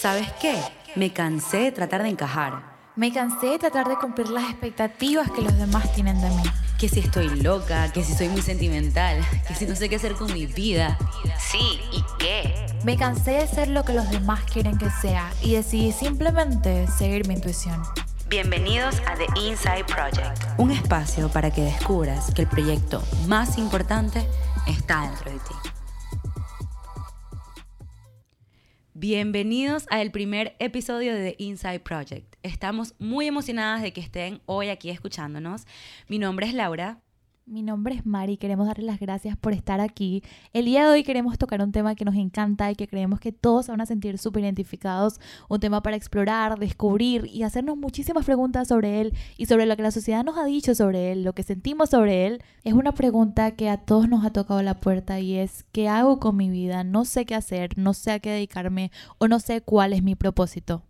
¿Sabes qué? Me cansé de tratar de encajar. Me cansé de tratar de cumplir las expectativas que los demás tienen de mí. Que si estoy loca, que si soy muy sentimental, que si no sé qué hacer con mi vida. Sí, ¿y qué? Me cansé de ser lo que los demás quieren que sea y decidí simplemente seguir mi intuición. Bienvenidos a The Inside Project, un espacio para que descubras que el proyecto más importante está dentro de ti. Bienvenidos al primer episodio de The Inside Project. Estamos muy emocionadas de que estén hoy aquí escuchándonos. Mi nombre es Laura. Mi nombre es Mari, queremos darles las gracias por estar aquí. El día de hoy queremos tocar un tema que nos encanta y que creemos que todos van a sentir súper identificados, un tema para explorar, descubrir y hacernos muchísimas preguntas sobre él y sobre lo que la sociedad nos ha dicho sobre él, lo que sentimos sobre él. Es una pregunta que a todos nos ha tocado la puerta y es, ¿qué hago con mi vida? No sé qué hacer, no sé a qué dedicarme o no sé cuál es mi propósito.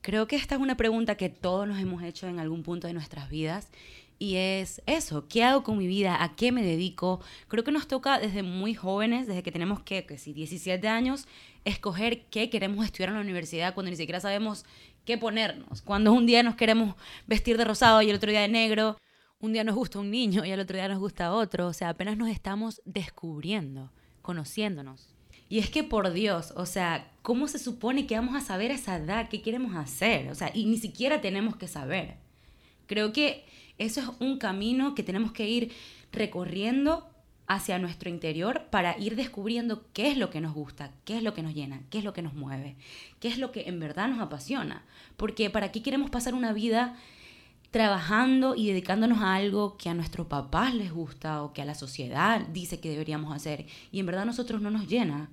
Creo que esta es una pregunta que todos nos hemos hecho en algún punto de nuestras vidas y es eso, ¿qué hago con mi vida? ¿A qué me dedico? Creo que nos toca desde muy jóvenes, desde que tenemos que, que si 17 años, escoger qué queremos estudiar en la universidad cuando ni siquiera sabemos qué ponernos. Cuando un día nos queremos vestir de rosado y el otro día de negro, un día nos gusta un niño y el otro día nos gusta otro. O sea, apenas nos estamos descubriendo, conociéndonos. Y es que por Dios, o sea, ¿cómo se supone que vamos a saber a esa edad qué queremos hacer? O sea, y ni siquiera tenemos que saber. Creo que eso es un camino que tenemos que ir recorriendo hacia nuestro interior para ir descubriendo qué es lo que nos gusta, qué es lo que nos llena, qué es lo que nos mueve, qué es lo que en verdad nos apasiona. Porque para qué queremos pasar una vida trabajando y dedicándonos a algo que a nuestros papás les gusta o que a la sociedad dice que deberíamos hacer y en verdad a nosotros no nos llena.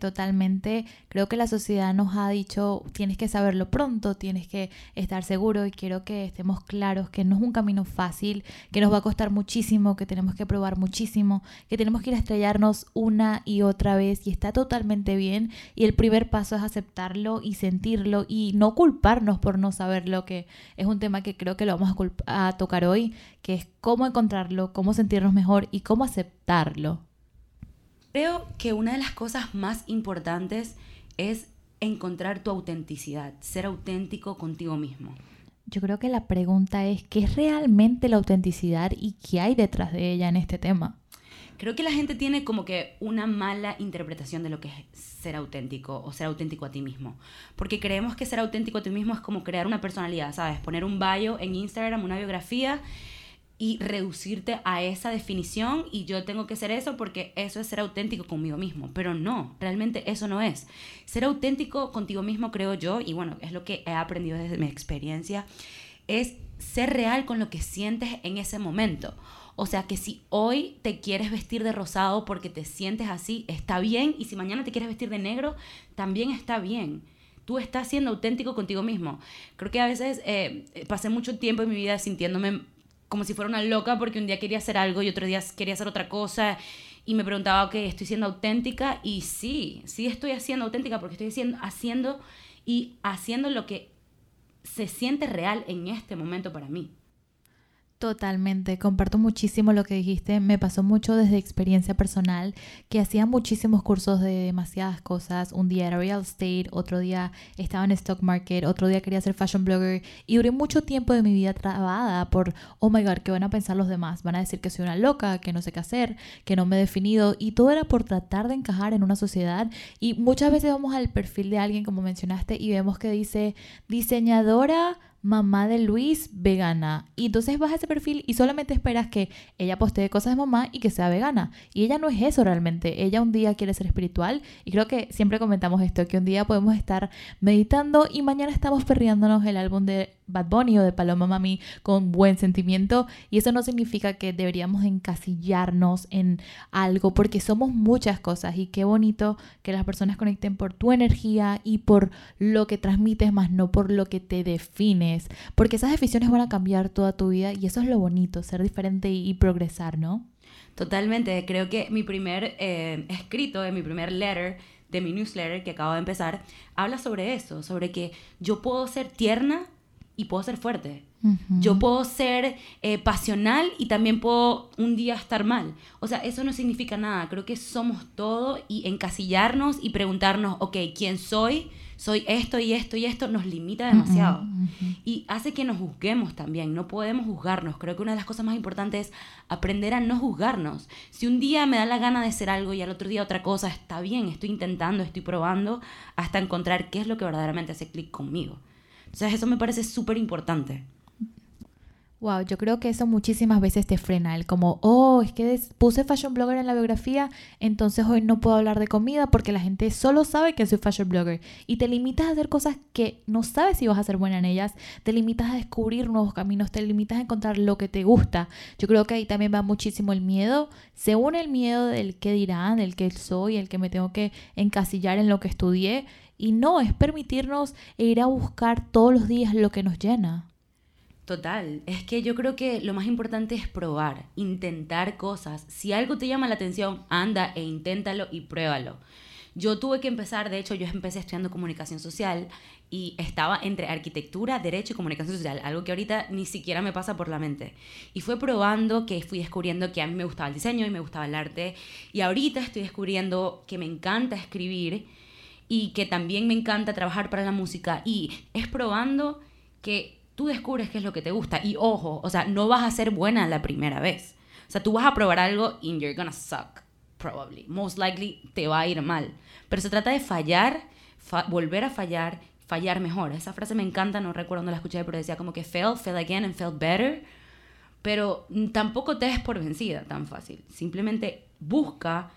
Totalmente, creo que la sociedad nos ha dicho tienes que saberlo pronto, tienes que estar seguro y quiero que estemos claros que no es un camino fácil, que nos va a costar muchísimo, que tenemos que probar muchísimo, que tenemos que ir a estrellarnos una y otra vez y está totalmente bien y el primer paso es aceptarlo y sentirlo y no culparnos por no saberlo, que es un tema que creo que lo vamos a, a tocar hoy, que es cómo encontrarlo, cómo sentirnos mejor y cómo aceptarlo. Creo que una de las cosas más importantes es encontrar tu autenticidad, ser auténtico contigo mismo. Yo creo que la pregunta es, ¿qué es realmente la autenticidad y qué hay detrás de ella en este tema? Creo que la gente tiene como que una mala interpretación de lo que es ser auténtico o ser auténtico a ti mismo. Porque creemos que ser auténtico a ti mismo es como crear una personalidad, ¿sabes? Poner un bio en Instagram, una biografía y reducirte a esa definición y yo tengo que ser eso porque eso es ser auténtico conmigo mismo. Pero no, realmente eso no es. Ser auténtico contigo mismo, creo yo, y bueno, es lo que he aprendido desde mi experiencia, es ser real con lo que sientes en ese momento. O sea que si hoy te quieres vestir de rosado porque te sientes así, está bien. Y si mañana te quieres vestir de negro, también está bien. Tú estás siendo auténtico contigo mismo. Creo que a veces eh, pasé mucho tiempo en mi vida sintiéndome como si fuera una loca porque un día quería hacer algo y otro día quería hacer otra cosa y me preguntaba, ok, ¿estoy siendo auténtica? Y sí, sí estoy haciendo auténtica porque estoy haciendo, haciendo y haciendo lo que se siente real en este momento para mí. Totalmente, comparto muchísimo lo que dijiste, me pasó mucho desde experiencia personal, que hacía muchísimos cursos de demasiadas cosas, un día era real estate, otro día estaba en stock market, otro día quería ser fashion blogger y duré mucho tiempo de mi vida trabada por, oh my god, ¿qué van a pensar los demás? Van a decir que soy una loca, que no sé qué hacer, que no me he definido y todo era por tratar de encajar en una sociedad y muchas veces vamos al perfil de alguien como mencionaste y vemos que dice diseñadora mamá de Luis vegana. Y entonces vas a ese perfil y solamente esperas que ella postee cosas de mamá y que sea vegana. Y ella no es eso realmente. Ella un día quiere ser espiritual. Y creo que siempre comentamos esto, que un día podemos estar meditando y mañana estamos perreándonos el álbum de Bad Bunny o de Paloma Mami con buen sentimiento. Y eso no significa que deberíamos encasillarnos en algo porque somos muchas cosas. Y qué bonito que las personas conecten por tu energía y por lo que transmites, más no por lo que te define porque esas definiciones van a cambiar toda tu vida y eso es lo bonito, ser diferente y, progresar, ¿no? Totalmente, creo que mi primer eh, escrito, mi primer letter de mi newsletter que acabo de empezar, habla sobre eso, sobre que yo puedo ser tierna y puedo ser fuerte. Yo puedo ser eh, pasional y también puedo un día estar mal. O sea, eso no significa nada. Creo que somos todo y encasillarnos y preguntarnos, ok, ¿quién soy? soy esto y esto y esto, nos limita demasiado. Y hace que nos juzguemos también, no podemos juzgarnos. Creo que una de las cosas más importantes es aprender a no juzgarnos. Si un día me da la gana de hacer algo y al otro día otra cosa, está bien, estoy intentando, estoy probando hasta encontrar qué es lo que verdaderamente hace clic conmigo. Entonces eso me parece súper importante. Wow, yo creo que eso muchísimas veces te frena, el como, oh, es que puse fashion blogger en la biografía, entonces hoy no puedo hablar de comida porque la gente solo sabe que soy fashion blogger y te limitas a hacer cosas que no sabes si vas a ser buena en ellas, te limitas a descubrir nuevos caminos, te limitas a encontrar lo que te gusta. Yo creo que ahí también va muchísimo el miedo, según el miedo del que dirán, del que soy, el que me tengo que encasillar en lo que estudié y no, es permitirnos ir a buscar todos los días lo que nos llena. Total, es que yo creo que lo más importante es probar, intentar cosas. Si algo te llama la atención, anda e inténtalo y pruébalo. Yo tuve que empezar, de hecho yo empecé estudiando comunicación social y estaba entre arquitectura, derecho y comunicación social, algo que ahorita ni siquiera me pasa por la mente. Y fue probando que fui descubriendo que a mí me gustaba el diseño y me gustaba el arte y ahorita estoy descubriendo que me encanta escribir y que también me encanta trabajar para la música y es probando que tú descubres qué es lo que te gusta. Y ojo, o sea, no vas a ser buena la primera vez. O sea, tú vas a probar algo y you're gonna suck, probably. Most likely te va a ir mal. Pero se trata de fallar, volver a fallar, fallar mejor. Esa frase me encanta, no recuerdo dónde la escuché, pero decía como que fail, fail again and fail better. Pero tampoco te des por vencida tan fácil. Simplemente busca,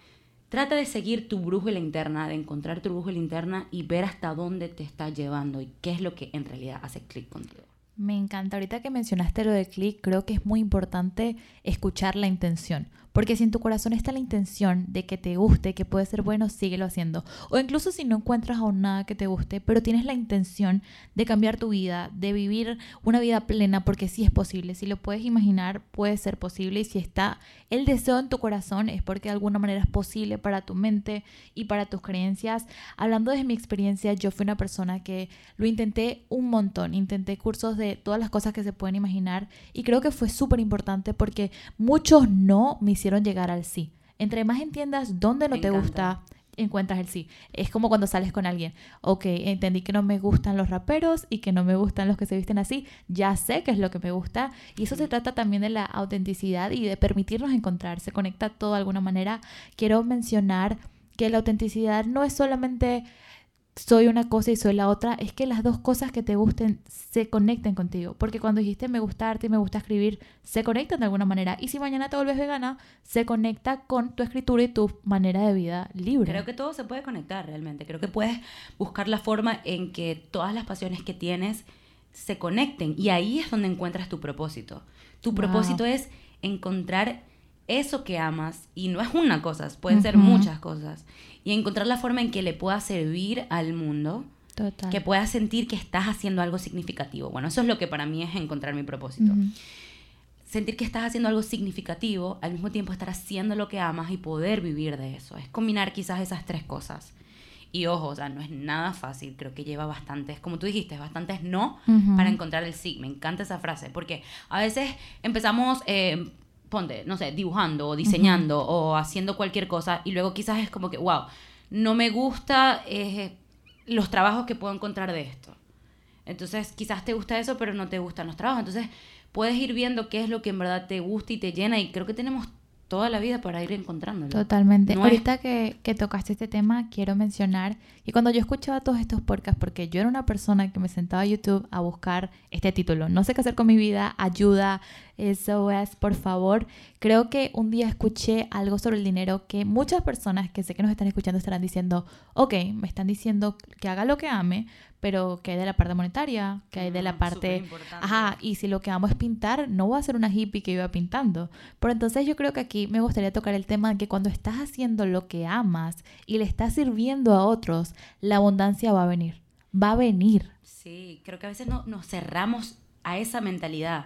trata de seguir tu brújula interna, de encontrar tu brújula interna y ver hasta dónde te está llevando y qué es lo que en realidad hace clic contigo. Me encanta. Ahorita que mencionaste lo de clic, creo que es muy importante escuchar la intención. Porque si en tu corazón está la intención de que te guste, que puede ser bueno, síguelo haciendo. O incluso si no encuentras aún nada que te guste, pero tienes la intención de cambiar tu vida, de vivir una vida plena, porque sí es posible. Si lo puedes imaginar, puede ser posible. Y si está el deseo en tu corazón, es porque de alguna manera es posible para tu mente y para tus creencias. Hablando de mi experiencia, yo fui una persona que lo intenté un montón. Intenté cursos de todas las cosas que se pueden imaginar. Y creo que fue súper importante porque muchos no me llegar al sí. Entre más entiendas dónde no te gusta, encuentras el sí. Es como cuando sales con alguien. Ok, entendí que no me gustan los raperos y que no me gustan los que se visten así. Ya sé qué es lo que me gusta. Y eso se trata también de la autenticidad y de permitirnos encontrar. Se conecta todo de alguna manera. Quiero mencionar que la autenticidad no es solamente soy una cosa y soy la otra, es que las dos cosas que te gusten se conecten contigo. Porque cuando dijiste me gusta arte y me gusta escribir, se conectan de alguna manera. Y si mañana te vuelves vegana, se conecta con tu escritura y tu manera de vida libre. Creo que todo se puede conectar realmente. Creo que puedes buscar la forma en que todas las pasiones que tienes se conecten. Y ahí es donde encuentras tu propósito. Tu propósito es encontrar eso que amas, y no es una cosa, pueden ser muchas cosas, y encontrar la forma en que le pueda servir al mundo, que pueda sentir que estás haciendo algo significativo. Bueno, eso es lo que para mí es encontrar mi propósito. Sentir que estás haciendo algo significativo, al mismo tiempo estar haciendo lo que amas y poder vivir de eso. Es combinar quizás esas tres cosas. Y ojo, o sea, no es nada fácil, creo que lleva bastantes, como tú dijiste, bastantes no para encontrar el sí. Me encanta esa frase, porque a veces empezamos eh, ponte, no sé, dibujando o diseñando o haciendo cualquier cosa y luego quizás es como que, wow, no me gusta eh, los trabajos que puedo encontrar de esto. Entonces quizás te gusta eso, pero no te gustan los trabajos. Entonces puedes ir viendo qué es lo que en verdad te gusta y te llena y creo que tenemos toda la vida para ir encontrándolo. Totalmente. Ahorita que, que, tocaste este tema, quiero mencionar y cuando yo escuchaba todos estos podcasts, porque yo era una persona que me sentaba a YouTube a buscar este título, no sé qué hacer con mi vida, ayuda, eso es, por favor. Creo que un día escuché algo sobre el dinero que muchas personas que sé que nos están escuchando estarán diciendo, ok, me están diciendo que haga lo que ame, pero que hay de la parte monetaria, que hay de la parte... Ajá, y si lo que amo es pintar, no voy a ser una hippie que iba pintando. Pero entonces yo creo que aquí me gustaría tocar el tema de que cuando estás haciendo lo que amas y le estás sirviendo a otros, la abundancia va a venir. Va a venir. Sí, creo que a veces no, nos cerramos a esa mentalidad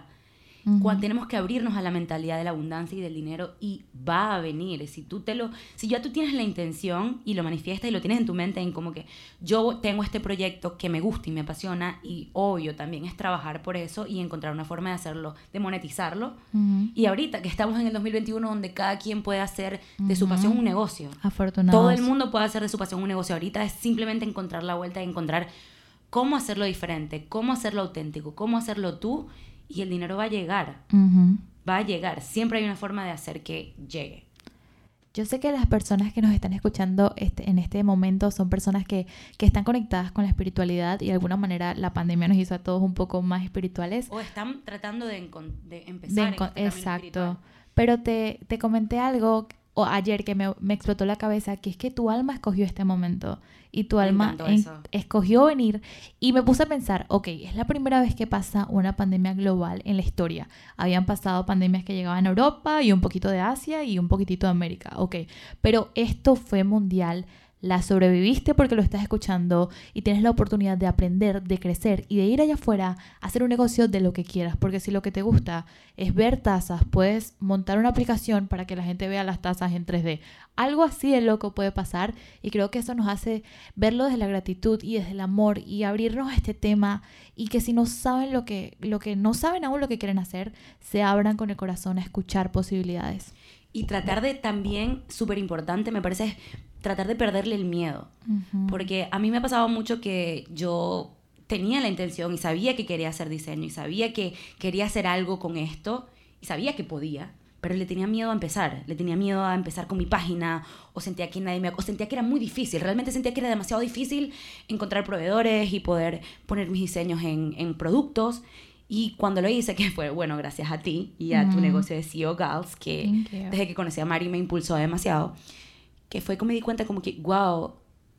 Cuando tenemos que abrirnos a la mentalidad de la abundancia y del dinero y va a venir. Si tú te lo, si ya tú tienes la intención y lo manifiestas y lo tienes en tu mente en como que yo tengo este proyecto que me gusta y me apasiona y obvio también es trabajar por eso y encontrar una forma de hacerlo, de monetizarlo. Y ahorita que estamos en el 2021 donde cada quien puede hacer de su pasión un negocio. Afortunado. Todo el mundo puede hacer de su pasión un negocio. Ahorita es simplemente encontrar la vuelta y encontrar cómo hacerlo diferente, cómo hacerlo auténtico, cómo hacerlo tú y el dinero va a llegar. Va a llegar. Siempre hay una forma de hacer que llegue. Yo sé que las personas que nos están escuchando este, en este momento son personas que, que, están conectadas con la espiritualidad y de alguna manera la pandemia nos hizo a todos un poco más espirituales. O están tratando de, de empezar. este exacto. Pero te, te comenté algo o ayer que me, me, explotó la cabeza, que es que tu alma escogió este momento y tu alma escogió venir. Y me puse a pensar, ok, es la primera vez que pasa una pandemia global en la historia. Habían pasado pandemias que llegaban a Europa y un poquito de Asia y un poquitito de América, ok, pero esto fue mundial la sobreviviste porque lo estás escuchando y tienes la oportunidad de aprender, de crecer y de ir allá afuera a hacer un negocio de lo que quieras. Porque si lo que te gusta es ver tazas, puedes montar una aplicación para que la gente vea las tazas en 3D. Algo así de loco puede pasar y creo que eso nos hace verlo desde la gratitud y desde el amor y abrirnos a este tema y que si no saben lo que, lo que no saben aún lo que quieren hacer, se abran con el corazón a escuchar posibilidades. Y tratar de también, súper importante, me parece, tratar de perderle el miedo. Porque a mí me ha pasado mucho que yo tenía la intención y sabía que quería hacer diseño y sabía que quería hacer algo con esto y sabía que podía, pero le tenía miedo a empezar, le tenía miedo a empezar con mi página o sentía que nadie me o sentía que era muy difícil, realmente sentía que era demasiado difícil encontrar proveedores y poder poner mis diseños en, en productos. Y cuando lo hice, que fue, bueno, gracias a ti y a tu negocio de CEO Gals, que desde que conocí a Mari me impulsó demasiado, que fue que me di cuenta como que, wow,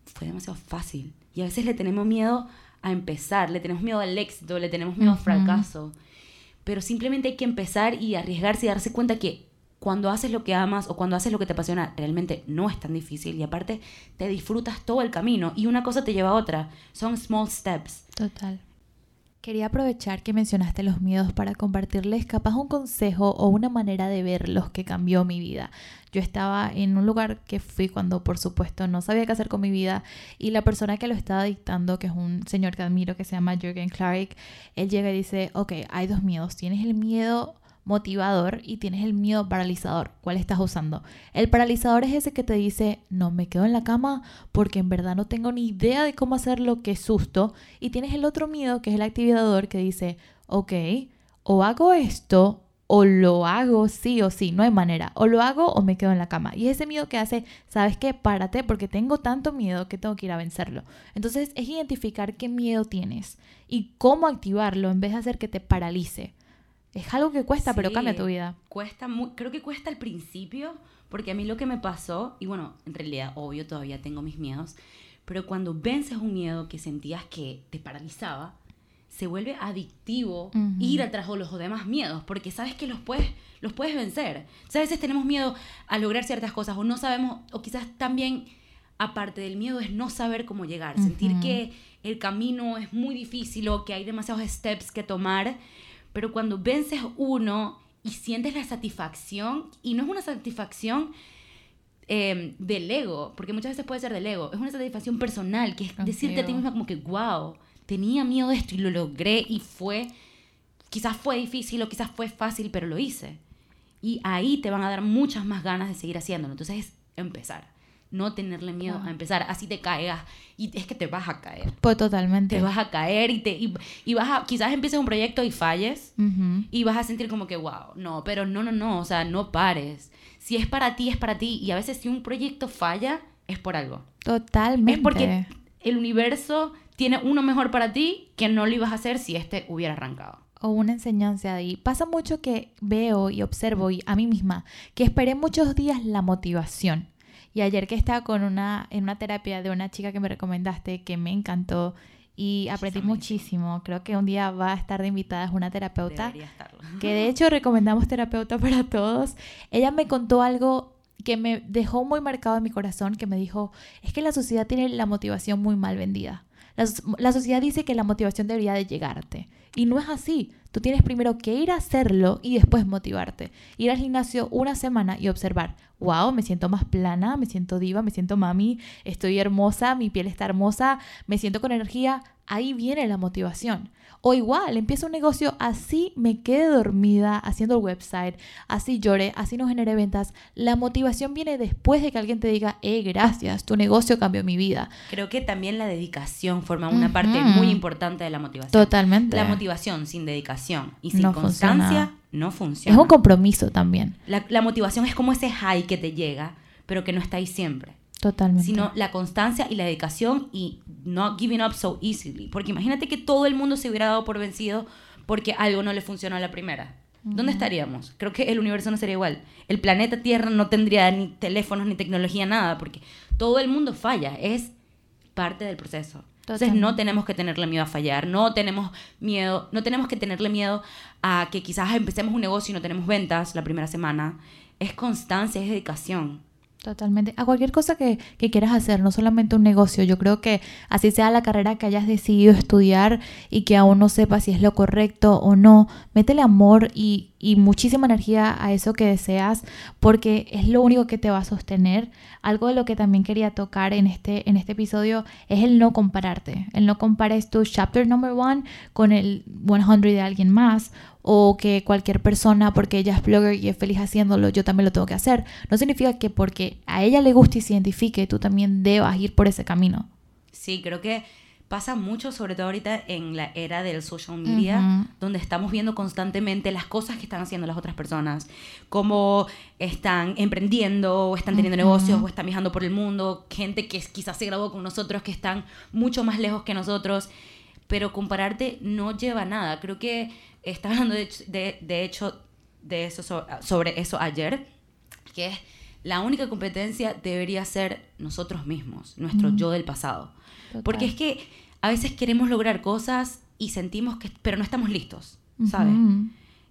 fue demasiado fácil. Y a veces le tenemos miedo a empezar, le tenemos miedo al éxito, le tenemos miedo al fracaso. Pero simplemente hay que empezar y arriesgarse y darse cuenta que cuando haces lo que amas o cuando haces lo que te apasiona, realmente no es tan difícil y aparte te disfrutas todo el camino y una cosa te lleva a otra. Son small steps. Total. Quería aprovechar que mencionaste los miedos para compartirles capaz un consejo o una manera de ver los que cambió mi vida. Yo estaba en un lugar que fui cuando por supuesto no sabía qué hacer con mi vida y la persona que lo estaba dictando, que es un señor que admiro que se llama Jürgen Clark, él llega y dice, ok, hay dos miedos. Tienes el miedo motivador y tienes el miedo paralizador. ¿Cuál estás usando? El paralizador es ese que te dice, no me quedo en la cama porque en verdad no tengo ni idea de cómo hacerlo, que susto. Y tienes el otro miedo que es el activador que dice, ok, o hago esto o lo hago sí o sí, no hay manera. O lo hago o me quedo en la cama. Y ese miedo que hace, ¿sabes qué? Párate porque tengo tanto miedo que tengo que ir a vencerlo. Entonces es identificar qué miedo tienes y cómo activarlo en vez de hacer que te paralice. Es algo que cuesta, pero cambia tu vida. Cuesta, muy, creo que cuesta al principio, porque a mí lo que me pasó, y bueno, en realidad, obvio, todavía tengo mis miedos, pero cuando vences un miedo que sentías que te paralizaba, se vuelve adictivo ir atrás de los demás miedos, porque sabes que los puedes, los puedes vencer. a veces tenemos miedo a lograr ciertas cosas, o no sabemos, o quizás también, aparte del miedo, es no saber cómo llegar, sentir que el camino es muy difícil o que hay demasiados steps que tomar pero cuando vences uno y sientes la satisfacción, y no es una satisfacción eh, del ego, porque muchas veces puede ser del ego, es una satisfacción personal, que es decirte a ti misma como que, wow, tenía miedo de esto y lo logré y fue, quizás fue difícil o quizás fue fácil, pero lo hice. Y ahí te van a dar muchas más ganas de seguir haciéndolo. Entonces es empezar no tenerle miedo a empezar, así te caigas y es que te vas a caer. Pues totalmente. Te vas a caer y te y, vas a quizás empieces un proyecto y falles y vas a sentir como que wow, no, pero no, no, no, o sea, no pares. Si es para ti, es para ti y a veces si un proyecto falla es por algo. Totalmente. Es porque el universo tiene uno mejor para ti que no lo ibas a hacer si este hubiera arrancado o una enseñanza ahí. Pasa mucho que veo y observo y a mí misma que esperé muchos días la motivación. Y ayer que estaba con una, en una terapia de una chica que me recomendaste, que me encantó y aprendí muchísimo. Creo que un día va a estar de invitada es una terapeuta. Que de hecho recomendamos terapeuta para todos. Ella me contó algo que me dejó muy marcado en mi corazón, que me dijo, es que la sociedad tiene la motivación muy mal vendida. La, sociedad dice que la motivación debería de llegarte. Y no es así. Tú tienes primero que ir a hacerlo y después motivarte. Ir al gimnasio una semana y observar, wow, me siento más plana, me siento diva, me siento mami, estoy hermosa, mi piel está hermosa, me siento con energía. Ahí viene la motivación. O igual, empiezo un negocio, así me quede dormida haciendo el website, así llore, así no genere ventas. La motivación viene después de que alguien te diga, eh, gracias, tu negocio cambió mi vida. Creo que también la dedicación forma una parte muy importante de la motivación. Totalmente. La motivación sin dedicación y sin constancia no funciona. Es un compromiso también. La, la motivación es como ese high que te llega, pero que no está ahí siempre. Totalmente. Sino la constancia y la dedicación y no giving up so easily. Porque imagínate que todo el mundo se hubiera dado por vencido porque algo no le funcionó a la primera. ¿Dónde estaríamos? Creo que el universo no sería igual. El planeta Tierra no tendría ni teléfonos, ni tecnología, nada, porque todo el mundo falla. Es parte del proceso. Entonces no tenemos que tenerle miedo a fallar, no tenemos miedo, no tenemos que tenerle miedo a que quizás empecemos un negocio y no tenemos ventas la primera semana. Es constancia, es dedicación. Totalmente. A cualquier cosa que, que, quieras hacer, no solamente un negocio. Yo creo que así sea la carrera que hayas decidido estudiar y que aún no sepas si es lo correcto o no, métele amor y, y muchísima energía a eso que deseas porque es lo único que te va a sostener. Algo de lo que también quería tocar en este, en este episodio es el no compararte. El no compares tu chapter number one con el 100 de alguien más o que cualquier persona, porque ella es blogger y es feliz haciéndolo, yo también lo tengo que hacer. No significa que porque a ella le guste y se identifique, tú también debas ir por ese camino. Sí, creo que pasa mucho, sobre todo ahorita en la era del social media, donde estamos viendo constantemente las cosas que están haciendo las otras personas, cómo están emprendiendo, o están teniendo negocios, o están viajando por el mundo, gente que quizás se graduó con nosotros, que están mucho más lejos que nosotros, pero compararte no lleva a nada. Creo que estaba hablando de, de, hecho de eso sobre, eso ayer, que es la única competencia debería ser nosotros mismos, nuestro yo del pasado. Porque es que a veces queremos lograr cosas y sentimos que, pero no estamos listos, ¿sabes?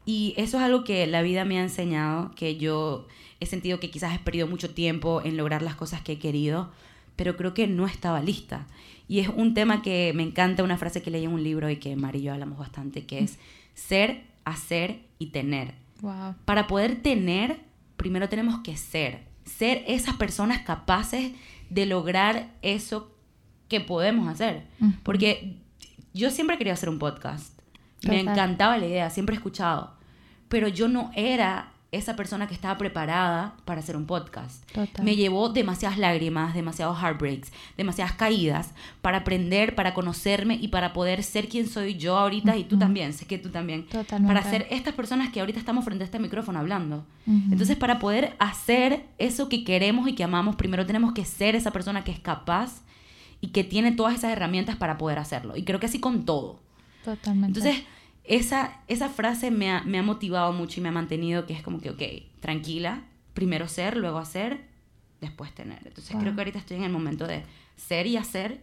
Y eso es algo que la vida me ha enseñado, que yo he sentido que quizás he perdido mucho tiempo en lograr las cosas que he querido, pero creo que no estaba lista. Y es un tema que me encanta, una frase que leí en un libro y que Mari y yo hablamos bastante, que es ser, hacer y tener. Para poder tener, primero tenemos que ser. Ser esas personas capaces de lograr eso que podemos hacer. Porque yo siempre quería hacer un podcast. Me encantaba la idea, siempre he escuchado. Pero yo no era esa persona que estaba preparada para hacer un podcast. Me llevó demasiadas lágrimas, demasiados heartbreaks, demasiadas caídas para aprender, para conocerme y para poder ser quien soy yo ahorita y tú también, sé que tú también. Para ser estas personas que ahorita estamos frente a este micrófono hablando. Entonces, para poder hacer eso que queremos y que amamos, primero tenemos que ser esa persona que es capaz y que tiene todas esas herramientas para poder hacerlo. Y creo que así con todo. Totalmente. Entonces, esa, esa frase me ha, me ha motivado mucho y me ha mantenido que es como que, ok, tranquila, primero ser, luego hacer, después tener. Entonces creo que ahorita estoy en el momento de ser y hacer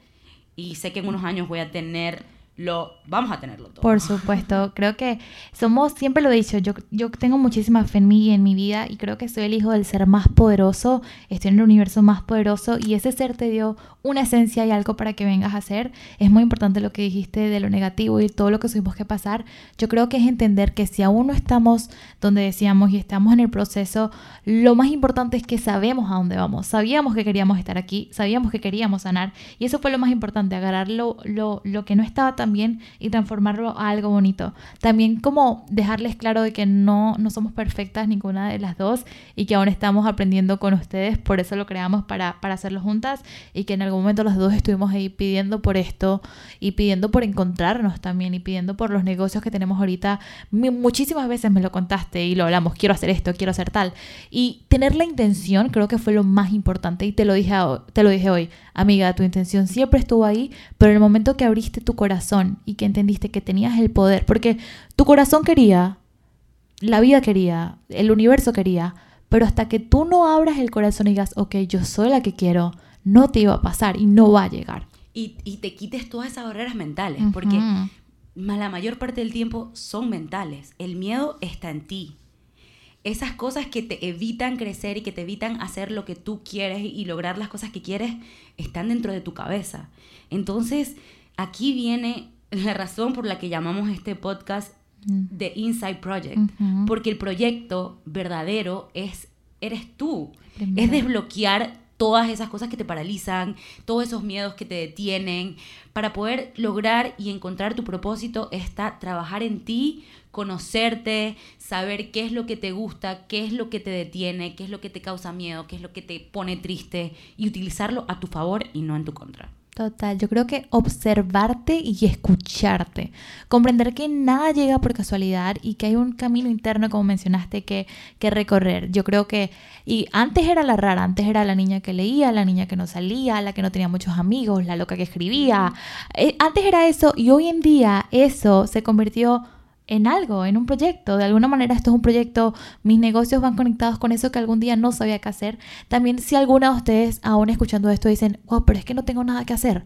y sé que en unos años voy a tener lo vamos a tenerlo todo. Por supuesto, creo que somos, siempre lo he dicho, yo, yo tengo muchísima fe en mí y en mi vida y creo que soy el hijo del ser más poderoso, estoy en el universo más poderoso y ese ser te dio una esencia y algo para que vengas a hacer. Es muy importante lo que dijiste de lo negativo y todo lo que tuvimos que pasar. Yo creo que es entender que si aún no estamos donde decíamos y estamos en el proceso, lo más importante es que sabemos a dónde vamos, sabíamos que queríamos estar aquí, sabíamos que queríamos sanar y eso fue lo más importante, agarrar lo, lo, lo que no estaba tan también y transformarlo a algo bonito. También como dejarles claro de que no, no somos perfectas ninguna de las dos y que aún estamos aprendiendo con ustedes, por eso lo creamos para, para hacerlo juntas y que en algún momento las dos estuvimos ahí pidiendo por esto y pidiendo por encontrarnos también y pidiendo por los negocios que tenemos ahorita. Muchísimas veces me lo contaste y lo hablamos, quiero hacer esto, quiero hacer tal. Y tener la intención creo que fue lo más importante y te lo dije, te lo dije hoy, amiga, tu intención siempre estuvo ahí, pero en el momento que abriste tu corazón, y que entendiste que tenías el poder, porque tu corazón quería, la vida quería, el universo quería, pero hasta que tú no abras el corazón y digas, ok, yo soy la que quiero, no te iba a pasar y no va a llegar. Y, y te quites todas esas barreras mentales, porque la mayor parte del tiempo son mentales. El miedo está en ti. Esas cosas que te evitan crecer y que te evitan hacer lo que tú quieres y lograr las cosas que quieres están dentro de tu cabeza. Entonces, aquí viene la razón por la que llamamos este podcast Mm. The Inside Project, porque el proyecto verdadero es eres tú, Primero. es desbloquear todas esas cosas que te paralizan, todos esos miedos que te detienen, para poder lograr y encontrar tu propósito está trabajar en ti, conocerte, saber qué es lo que te gusta, qué es lo que te detiene, qué es lo que te causa miedo, qué es lo que te pone triste y utilizarlo a tu favor y no en tu contra. Total, yo creo que observarte y escucharte, comprender que nada llega por casualidad y que hay un camino interno, como mencionaste, que, que recorrer. Yo creo que, y antes era la rara, antes era la niña que leía, la niña que no salía, la que no tenía muchos amigos, la loca que escribía. Eh, antes era eso y hoy en día eso se convirtió en algo, en un proyecto. De alguna manera esto es un proyecto, mis negocios van conectados con eso que algún día no sabía qué hacer. También si alguna de ustedes aún escuchando esto dicen, wow, pero es que no tengo nada que hacer.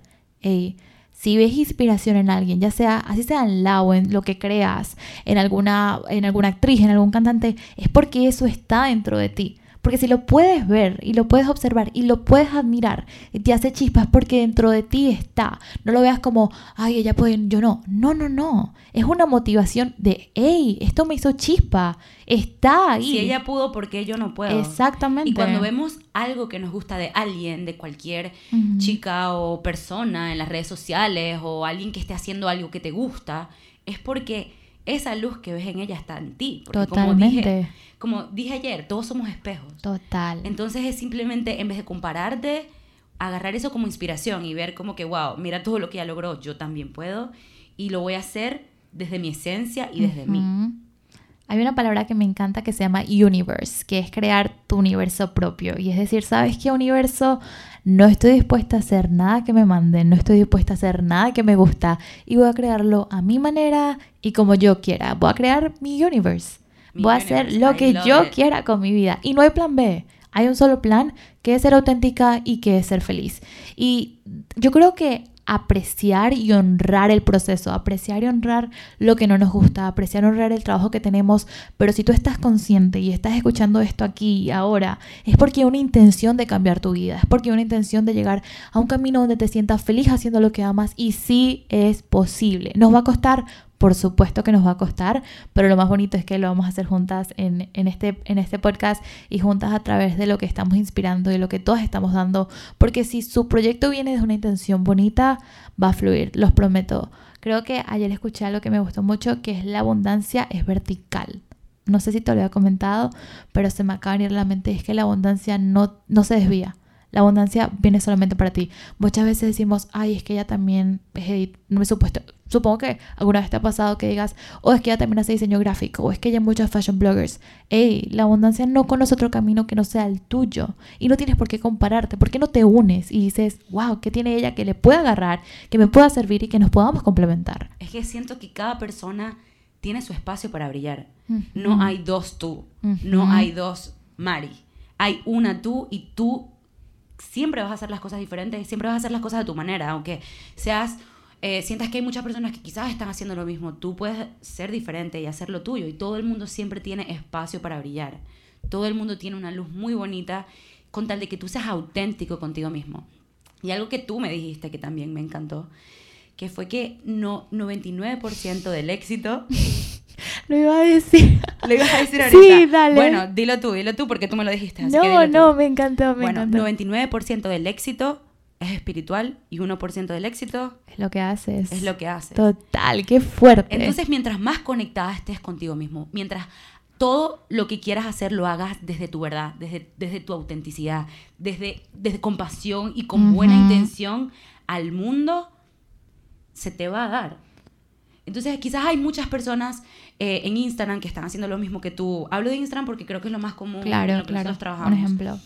Si ves inspiración en alguien, ya sea así sea en la o en lo que creas, en alguna, en alguna actriz, en algún cantante, es porque eso está dentro de ti. Porque si lo puedes ver y lo puedes observar y lo puedes admirar te hace chispas porque dentro de ti está. No lo veas como, ay, ella puede, yo no. No, no, no. Es una motivación de, hey, esto me hizo chispa. Está ahí. Si ella pudo, ¿por qué yo no puedo? Exactamente. Y cuando vemos algo que nos gusta de alguien, de cualquier chica o persona en las redes sociales o alguien que esté haciendo algo que te gusta, es porque esa luz que ves en ella está en ti. Porque Como dije, Totalmente. como dije ayer, todos somos espejos. Total. Entonces es simplemente, en vez de compararte, agarrar eso como inspiración y ver como que, wow, mira todo lo que ella logró, yo también puedo y lo voy a hacer desde mi esencia y desde mí. Hay una palabra que me encanta que se llama universe, que es crear tu universo propio. Y es decir, ¿sabes qué universo? No estoy dispuesta a hacer nada que me manden, no estoy dispuesta a hacer nada que me gusta y voy a crearlo a mi manera y como yo quiera. Voy a crear mi universe. Mi voy a hacer lo I que yo it. quiera con mi vida. Y no hay plan B. Hay un solo plan que es ser auténtica y que es ser feliz. Y yo creo que apreciar y honrar el proceso, apreciar y honrar lo que no nos gusta, apreciar y honrar el trabajo que tenemos, pero si tú estás consciente y estás escuchando esto aquí y ahora, es porque hay una intención de cambiar tu vida, es porque hay una intención de llegar a un camino donde te sientas feliz haciendo lo que amas y sí es posible. Nos va a costar por supuesto que nos va a costar, pero lo más bonito es que lo vamos a hacer juntas en, en este, en este podcast y juntas a través de lo que estamos inspirando y lo que todas estamos dando, porque si su proyecto viene de una intención bonita, va a fluir, los prometo. Creo que ayer escuché algo que me gustó mucho, que es la abundancia es vertical. No sé si te lo había comentado, pero se me acaba de venir a la mente, es que la abundancia no, no se desvía. La abundancia viene solamente para ti. Muchas veces decimos, ay, es que ella también es edit- no me supuesto. Supongo que alguna vez te ha pasado que digas, o es que ella también hace diseño gráfico, o es que ella hay muchos fashion bloggers. Ey, la abundancia no conoce otro camino que no sea el tuyo. Y no tienes por qué compararte. ¿Por qué no te unes y dices, wow, ¿qué tiene ella que le pueda agarrar, que me pueda servir y que nos podamos complementar? Es que siento que cada persona tiene su espacio para brillar. No hay dos tú, no hay dos Mari. Hay una tú y tú siempre vas a hacer las cosas diferentes, siempre vas a hacer las cosas de tu manera, aunque seas, eh, sientas que hay muchas personas que quizás están haciendo lo mismo, tú puedes ser diferente y hacer lo tuyo y todo el mundo siempre tiene espacio para brillar. Todo el mundo tiene una luz muy bonita con tal de que tú seas auténtico contigo mismo. Y algo que tú me dijiste que también me encantó, que fue que no, 99% del éxito Lo iba a decir. lo ibas a decir Sí, ahorita. dale. Bueno, dilo tú, dilo tú porque tú me lo dijiste. Así que No, dilo tú. no, me encantó, me bueno, encantó. 99% del éxito es espiritual y 1% del éxito Es lo que haces. es lo que haces. Total, qué fuerte. Entonces, mientras más conectada estés contigo mismo, mientras todo lo que quieras hacer lo hagas desde tu verdad, desde, desde tu autenticidad, desde, desde compasión y con buena intención al mundo, se te va a dar. Entonces, quizás hay muchas personas eh, en Instagram que están haciendo lo mismo que tú. Hablo de Instagram porque creo que es lo más común en Claro, lo que claro. nosotros Un trabajamos. ejemplo.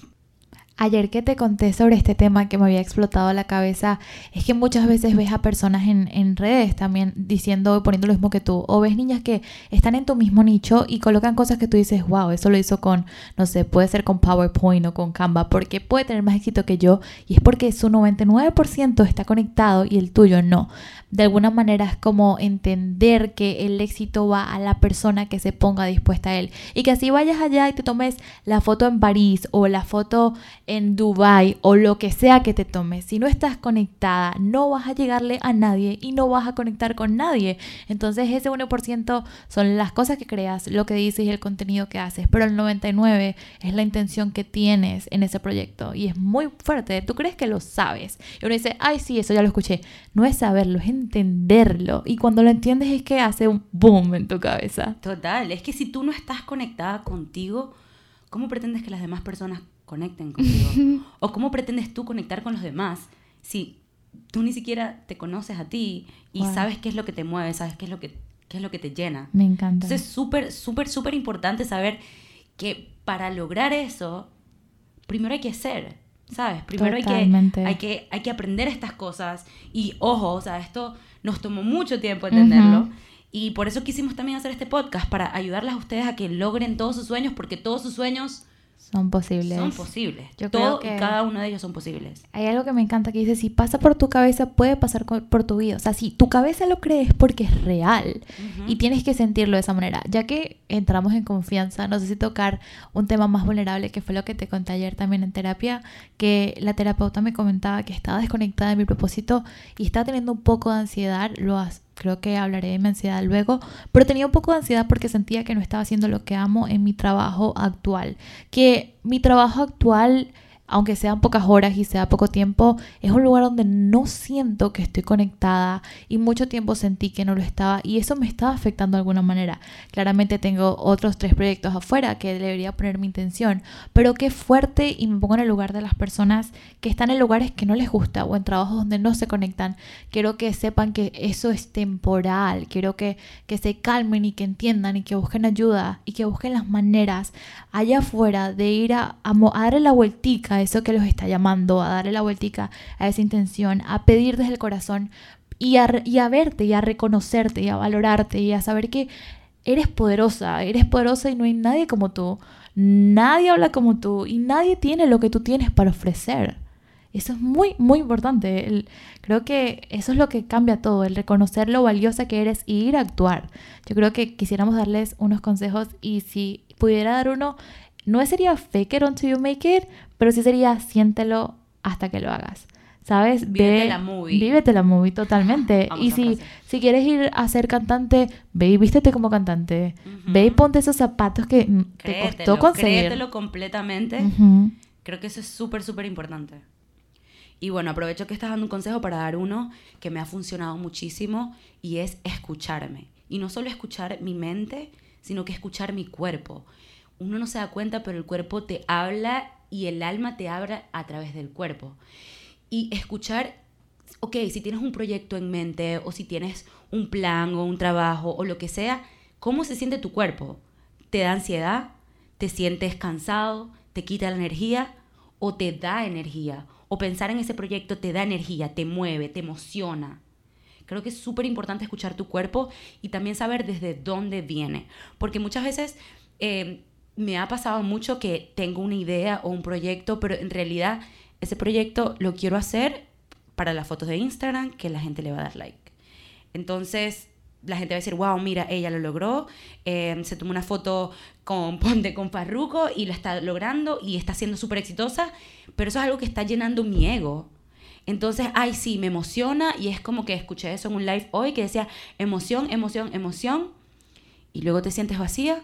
Ayer que te conté sobre este tema que me había explotado la cabeza, es que muchas veces ves a personas en, en redes también diciendo, poniendo lo mismo que tú, o ves niñas que están en tu mismo nicho y colocan cosas que tú dices, wow, eso lo hizo con, no sé, puede ser con PowerPoint o con Canva, porque puede tener más éxito que yo, y es porque su 99% está conectado y el tuyo no. De alguna manera es como entender que el éxito va a la persona que se ponga dispuesta a él. Y que así vayas allá y te tomes la foto en París o la foto en Dubai o lo que sea que te tomes. Si no estás conectada, no vas a llegarle a nadie y no vas a conectar con nadie. Entonces ese 1% son las cosas que creas, lo que dices y el contenido que haces. Pero el 99% es la intención que tienes en ese proyecto. Y es muy fuerte. Tú crees que lo sabes. Y uno dice, ay, sí, eso ya lo escuché. No es saberlo, es entenderlo. Y cuando lo entiendes es que hace un boom en tu cabeza. Total, es que si tú no estás conectada contigo, ¿cómo pretendes que las demás personas conecten contigo? ¿O cómo pretendes tú conectar con los demás si tú ni siquiera te conoces a ti y sabes qué es lo que te mueve, sabes qué es lo que, qué es lo que te llena? Me encanta. Entonces es súper, súper, súper importante saber que para lograr eso, primero hay que ser. ¿Sabes? Primero hay que, hay que, hay, que, aprender estas cosas y ojo, o sea, esto nos tomó mucho tiempo entenderlo. Y por eso quisimos también hacer este podcast, para ayudarles a ustedes a que logren todos sus sueños, porque todos sus sueños son posibles. Son posibles. Yo Todo creo que y cada uno de ellos son posibles. Hay algo que me encanta que dice, si pasa por tu cabeza, puede pasar por tu vida. O sea, si tu cabeza lo crees porque es real y tienes que sentirlo de esa manera. Ya que entramos en confianza, no sé si tocar un tema más vulnerable, que fue lo que te conté ayer también en terapia, que la terapeuta me comentaba que estaba desconectada de mi propósito y estaba teniendo un poco de ansiedad. Lo, creo que hablaré de mi ansiedad luego, pero tenía un poco de ansiedad porque sentía que no estaba haciendo lo que amo en mi trabajo actual, que mi trabajo actual aunque sean pocas horas y sea poco tiempo, es un lugar donde no siento que estoy conectada y mucho tiempo sentí que no lo estaba y eso me estaba afectando de alguna manera. Claramente tengo otros tres proyectos afuera que debería poner mi intención, pero qué fuerte y me pongo en el lugar de las personas que están en lugares que no les gusta o en trabajos donde no se conectan. Quiero que sepan que eso es temporal, quiero que, que se calmen y que entiendan y que busquen ayuda y que busquen las maneras allá afuera de ir a, a, a darle la vueltica a eso que los está llamando, a darle la vueltica a esa intención, a pedir desde el corazón y a, y a verte y a reconocerte y a valorarte y a saber que eres poderosa, eres poderosa y no hay nadie como tú. Nadie habla como tú y nadie tiene lo que tú tienes para ofrecer. Eso es muy, muy importante. creo que eso es lo que cambia todo, el reconocer lo valiosa que eres y ir a actuar. Yo creo que quisiéramos darles unos consejos y si pudiera dar uno, no sería fake it until you make it, pero sí sería siéntelo hasta que lo hagas. ¿Sabes? Vívete la movie. Vívete la movie totalmente. y si, si quieres ir a ser cantante, ve y vístete como cantante. Ve y ponte esos zapatos que te costó conseguir. Créetelo completamente. Creo que eso es súper, súper importante. Y bueno, aprovecho que estás dando un consejo para dar uno que me ha funcionado muchísimo y es escucharme. Y no solo escuchar mi mente, sino que escuchar mi cuerpo uno no se da cuenta, pero el cuerpo te habla y el alma te habla a través del cuerpo. Y escuchar, ok, si tienes un proyecto en mente o si tienes un plan o un trabajo o lo que sea, ¿cómo se siente tu cuerpo? ¿Te da ansiedad? ¿Te sientes cansado? ¿Te quita la energía? ¿O te da energía? ¿O pensar en ese proyecto te da energía, te mueve, te emociona? Creo que es súper importante escuchar tu cuerpo y también saber desde dónde viene. Porque muchas veces eh, me ha pasado mucho que tengo una idea o un proyecto, pero en realidad ese proyecto lo quiero hacer para las fotos de Instagram que la gente le va a dar like. Entonces la gente va a decir, wow, mira, ella lo logró, em, se tomó una foto con Ponte con Parruco y lo está logrando y está siendo súper exitosa, pero eso es algo que está llenando mi ego. Entonces, ay, sí, me emociona y es como que escuché eso en un live hoy que decía emoción, emoción, emoción y luego te sientes vacía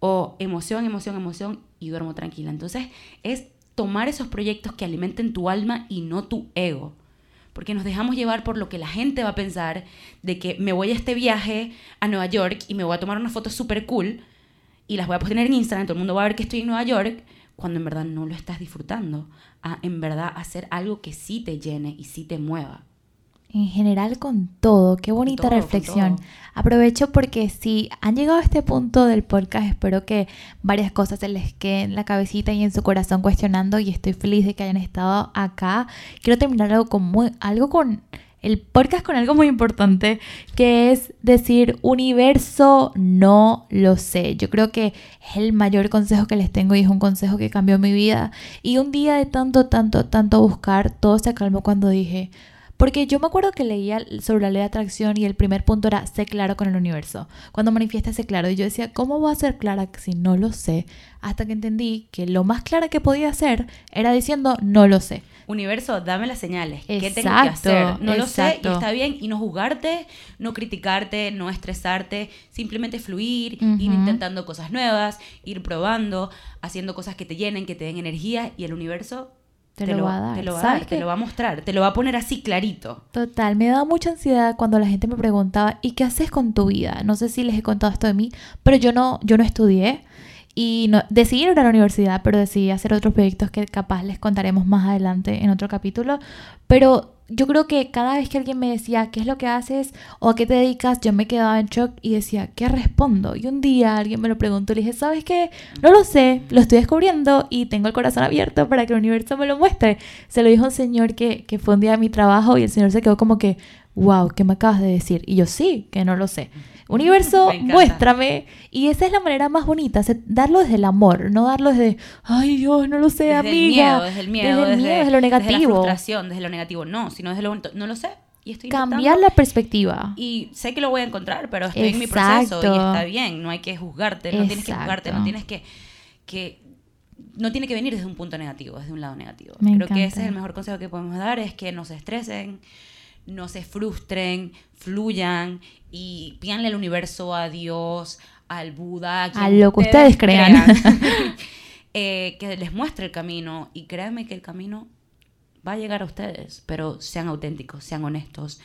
o emoción, emoción, emoción y duermo tranquila. Entonces es tomar esos proyectos que alimenten tu alma y no tu ego. Porque nos dejamos llevar por lo que la gente va a pensar de que me voy a este viaje a Nueva York y me voy a tomar unas fotos súper cool y las voy a poner en Instagram, todo el mundo va a ver que estoy en Nueva York, cuando en verdad no lo estás disfrutando. A en verdad hacer algo que sí te llene y sí te mueva en general con todo. Qué bonita reflexión. Aprovecho porque si han llegado a este punto del podcast, espero que varias cosas se les queden en la cabecita y en su corazón cuestionando y estoy feliz de que hayan estado acá. Quiero terminar algo con algo con el podcast con algo muy importante que es decir universo no lo sé. Yo creo que es el mayor consejo que les tengo y es un consejo que cambió mi vida y un día de tanto tanto tanto buscar todo se calmó cuando dije Porque yo me acuerdo que leía sobre la ley de atracción y el primer punto era sé claro con el universo. Cuando manifiesta sé claro. Y yo decía, ¿cómo voy a ser clara si no lo sé? Hasta que entendí que lo más clara que podía hacer era diciendo no lo sé. Universo, dame las señales. ¿Qué tengo que hacer? No lo sé y está bien. Y no juzgarte, no criticarte, no estresarte. Simplemente fluir, ir intentando cosas nuevas, ir probando, haciendo cosas que te llenen, que te den energía. Y el universo te, lo, va a dar. Te lo va a dar, te lo va a mostrar, te lo va a poner así clarito. Total, me da mucha ansiedad cuando la gente me preguntaba, ¿y qué haces con tu vida? No sé si les he contado esto de mí, pero yo no, yo no estudié. Y no, decidí ir a la universidad, pero decidí hacer otros proyectos que capaz les contaremos más adelante en otro capítulo. Pero yo creo que cada vez que alguien me decía, ¿qué es lo que haces? o ¿a qué te dedicas? Yo me quedaba en shock y decía, ¿qué respondo? Y un día alguien me lo preguntó y le dije, ¿sabes qué? No lo sé, lo estoy descubriendo y tengo el corazón abierto para que el universo me lo muestre. Se lo dijo un señor que, que fue un día de mi trabajo y el señor se quedó como que, wow, ¿qué me acabas de decir? Y yo sí, que no lo sé. Universo, muéstrame. Y esa es la manera más bonita, darlo desde el amor, no darlo desde, ay Dios, no lo sé, desde amiga. El miedo, desde el miedo, desde, el miedo, desde, lo negativo. Desde la frustración, desde lo negativo. No, sino desde lo bonito. No lo sé. Y estoy Cambiar la perspectiva. Y sé que lo voy a encontrar, pero estoy en mi proceso y está bien. No hay que juzgarte, no tienes que juzgarte, no tienes que, que no tiene que venir desde un punto negativo, desde un lado negativo. Creo que ese es el mejor consejo que podemos dar, es que no se estresen, no se frustren, fluyan y pídanle al universo, a Dios, al Buda, a, lo que ustedes, crean, eh, que les muestre el camino. Y créanme que el camino va a llegar a ustedes, pero sean auténticos, sean honestos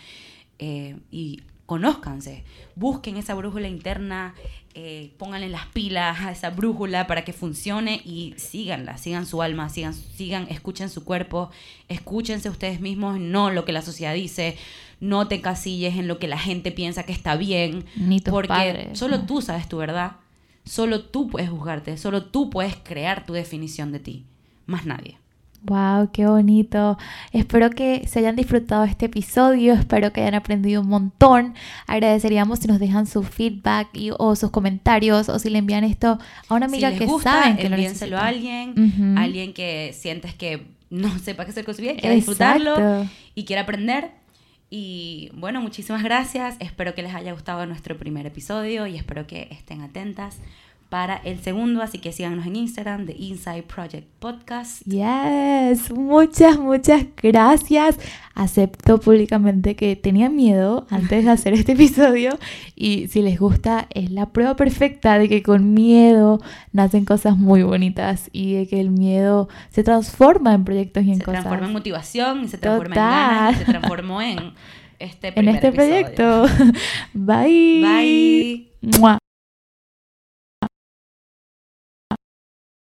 eh, y conózcanse, busquen esa brújula interna, eh, pónganle las pilas a esa brújula para que funcione y síganla, sigan su alma, sigan, sigan, escuchen su cuerpo, escúchense ustedes mismos, no lo que la sociedad dice, no te casilles en lo que la gente piensa que está bien, Ni porque solo tú sabes tu verdad, solo tú puedes juzgarte, solo tú puedes crear tu definición de ti, más nadie. Wow, qué bonito. Espero que se hayan disfrutado este episodio, espero que hayan aprendido un montón. Agradeceríamos si nos dejan su feedback y, o sus comentarios o si le envían esto a una amiga que saben que lo a alguien, alguien que sientes que no sepa qué hacer con su vida, quiera disfrutarlo y quiera aprender. Y bueno, muchísimas gracias. Espero que les haya gustado nuestro primer episodio y espero que estén atentas para el segundo, así que síganos en Instagram de Inside Project Podcast. Yes, muchas, muchas gracias. Acepto públicamente que tenía miedo antes de hacer este episodio y si les gusta es la prueba perfecta de que con miedo nacen cosas muy bonitas y de que el miedo se transforma en proyectos y en cosas. Se transforma en motivación y se transforma en ganas y se transformó en este En este proyecto. Bye. Bye.